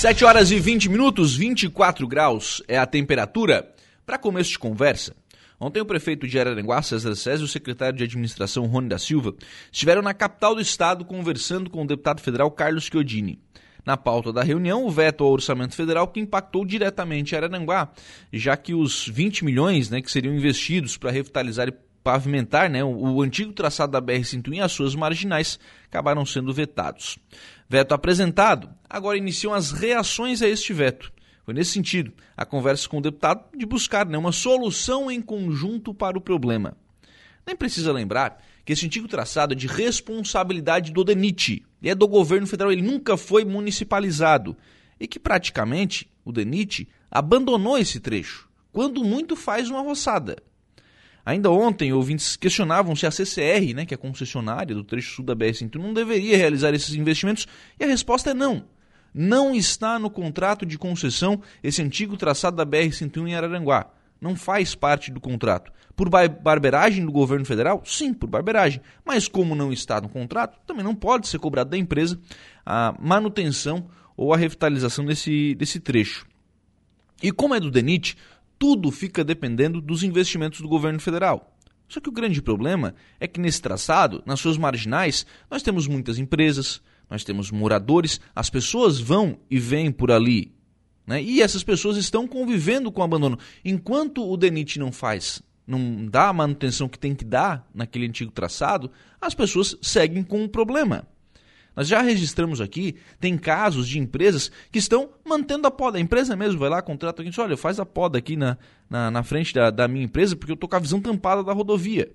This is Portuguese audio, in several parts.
7 horas e 20 minutos, 24 graus é a temperatura. Para começo de conversa, ontem o prefeito de Araranguá, César César, e o secretário de administração, Rony da Silva, estiveram na capital do estado conversando com o deputado federal Carlos Chiodini. Na pauta da reunião, o veto ao orçamento federal que impactou diretamente Araranguá, já que os 20 milhões né, que seriam investidos para revitalizar e pavimentar né, o, o antigo traçado da BR-101 e as suas marginais acabaram sendo vetados. Veto apresentado, agora iniciam as reações a este veto. Foi nesse sentido a conversa com o deputado de buscar né, uma solução em conjunto para o problema. Nem precisa lembrar que esse antigo traçado é de responsabilidade do DENIT e é do governo federal, ele nunca foi municipalizado e que praticamente o DENIT abandonou esse trecho, quando muito faz uma roçada. Ainda ontem, ouvintes questionavam se a CCR, né, que é a concessionária do trecho sul da BR-101, não deveria realizar esses investimentos, e a resposta é não. Não está no contrato de concessão esse antigo traçado da BR-101 em Araranguá. Não faz parte do contrato. Por barberagem do governo federal? Sim, por barberagem. Mas como não está no contrato, também não pode ser cobrado da empresa a manutenção ou a revitalização desse, desse trecho. E como é do DENIT, tudo fica dependendo dos investimentos do governo federal. Só que o grande problema é que nesse traçado, nas suas marginais, nós temos muitas empresas, nós temos moradores, as pessoas vão e vêm por ali. Né? E essas pessoas estão convivendo com o abandono. Enquanto o DENIT não faz, não dá a manutenção que tem que dar naquele antigo traçado, as pessoas seguem com o problema. Nós já registramos aqui, tem casos de empresas que estão mantendo a poda. A empresa mesmo vai lá, contrata e diz, olha, faz a poda aqui na, na, na frente da, da minha empresa porque eu estou com a visão tampada da rodovia.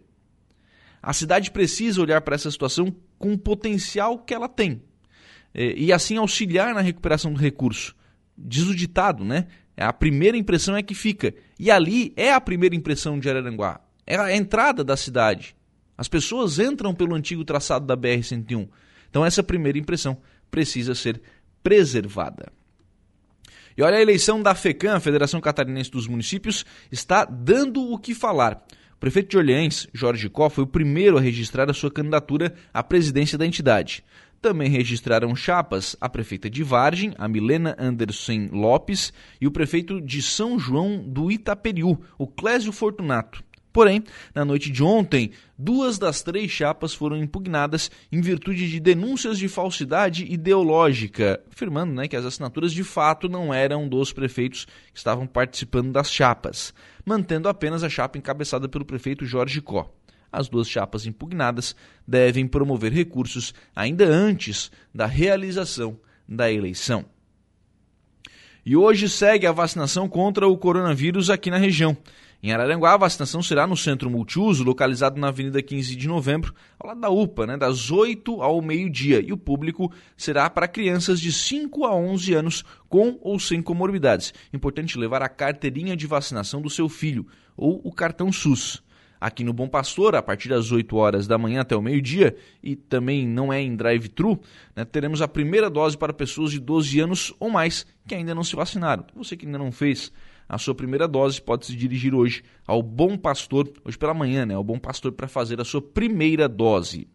A cidade precisa olhar para essa situação com o potencial que ela tem. E, e assim auxiliar na recuperação do recurso. Diz o ditado, né? A primeira impressão é que fica. E ali é a primeira impressão de Araranguá. É a entrada da cidade. As pessoas entram pelo antigo traçado da BR-101. Então, essa primeira impressão precisa ser preservada. E olha, a eleição da FECAM, Federação Catarinense dos Municípios, está dando o que falar. Prefeito de Orleans, Jorge Có, foi o primeiro a registrar a sua candidatura à presidência da entidade. Também registraram chapas a prefeita de Vargem, a Milena Anderson Lopes, e o prefeito de São João do Itaperiú, o Clésio Fortunato. Porém, na noite de ontem, duas das três chapas foram impugnadas em virtude de denúncias de falsidade ideológica, afirmando né, que as assinaturas de fato não eram dos prefeitos que estavam participando das chapas, mantendo apenas a chapa encabeçada pelo prefeito Jorge Có. As duas chapas impugnadas devem promover recursos ainda antes da realização da eleição. E hoje segue a vacinação contra o coronavírus aqui na região. Em Araranguá, a vacinação será no centro multiuso, localizado na Avenida 15 de Novembro, ao lado da UPA, né, das 8 ao meio-dia. E o público será para crianças de 5 a 11 anos com ou sem comorbidades. Importante levar a carteirinha de vacinação do seu filho ou o cartão SUS. Aqui no Bom Pastor, a partir das 8 horas da manhã até o meio-dia, e também não é em drive-thru, né, teremos a primeira dose para pessoas de 12 anos ou mais que ainda não se vacinaram. Você que ainda não fez a sua primeira dose, pode se dirigir hoje ao Bom Pastor, hoje pela manhã, né, ao Bom Pastor para fazer a sua primeira dose.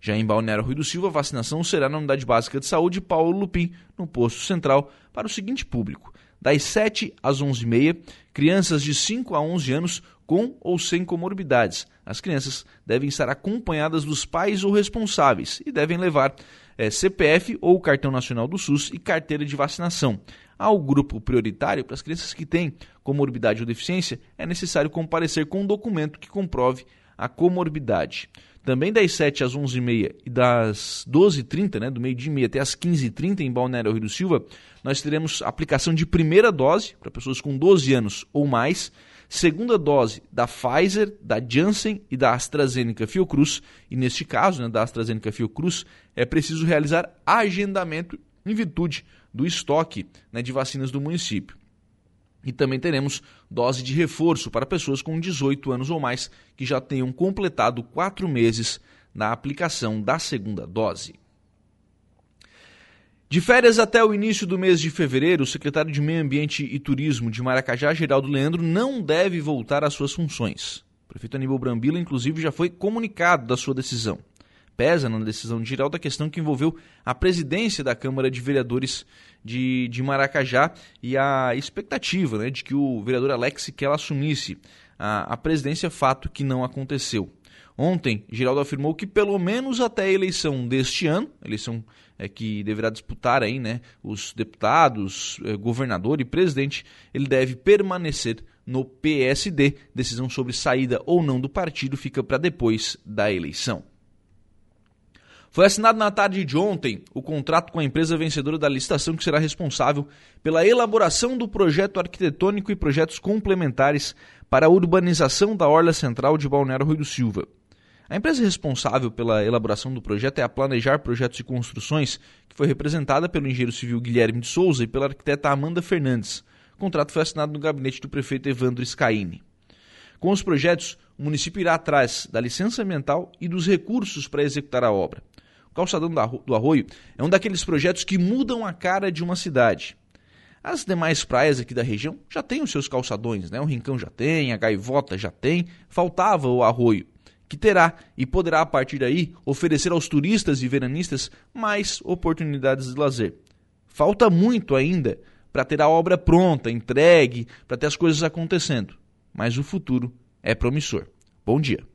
Já em Balneário Rui do Silva, a vacinação será na Unidade Básica de Saúde Paulo Lupim, no posto central, para o seguinte público: das 7 às 11h30, crianças de 5 a 11 anos com ou sem comorbidades. As crianças devem estar acompanhadas dos pais ou responsáveis e devem levar é, eh, CPF ou cartão nacional do SUS e carteira de vacinação. Ao grupo prioritário, para as crianças que têm comorbidade ou deficiência, é necessário comparecer com um documento que comprove a comorbidade. Também das 7 às 11h30 e das 12h30, né, do meio-dia e meia até as 15h30 em Balneário Rio do Silva, nós teremos aplicação de primeira dose para pessoas com 12 anos ou mais, segunda dose da Pfizer, da Janssen e da AstraZeneca Fiocruz. E neste caso, né, da AstraZeneca Fiocruz, é preciso realizar agendamento em virtude do estoque né, de vacinas do município. E também teremos dose de reforço para pessoas com 18 anos ou mais que já tenham completado quatro meses na aplicação da segunda dose. De férias até o início do mês de fevereiro, o secretário de Meio Ambiente e Turismo de Maracajá, Geraldo Leandro, não deve voltar às suas funções. O prefeito Aníbal Brambila, inclusive, já foi comunicado da sua decisão. Pesa na decisão de Giraldo a questão que envolveu a presidência da Câmara de Vereadores de, de Maracajá e a expectativa né, de que o vereador Alex que assumisse a, a presidência, fato que não aconteceu. Ontem, Giraldo afirmou que pelo menos até a eleição deste ano, eleição é, que deverá disputar aí, né, os deputados, é, governador e presidente, ele deve permanecer no PSD. Decisão sobre saída ou não do partido fica para depois da eleição. Foi assinado na tarde de ontem o contrato com a empresa vencedora da licitação que será responsável pela elaboração do projeto arquitetônico e projetos complementares para a urbanização da Orla Central de Balneário Rui do Silva. A empresa responsável pela elaboração do projeto é a Planejar Projetos e Construções, que foi representada pelo engenheiro civil Guilherme de Souza e pela arquiteta Amanda Fernandes. O contrato foi assinado no gabinete do prefeito Evandro Scaini. Com os projetos, o município irá atrás da licença ambiental e dos recursos para executar a obra. O calçadão do Arroio é um daqueles projetos que mudam a cara de uma cidade. As demais praias aqui da região já têm os seus calçadões, né? O Rincão já tem, a Gaivota já tem, faltava o Arroio, que terá e poderá a partir daí oferecer aos turistas e veranistas mais oportunidades de lazer. Falta muito ainda para ter a obra pronta, entregue, para ter as coisas acontecendo, mas o futuro é promissor. Bom dia.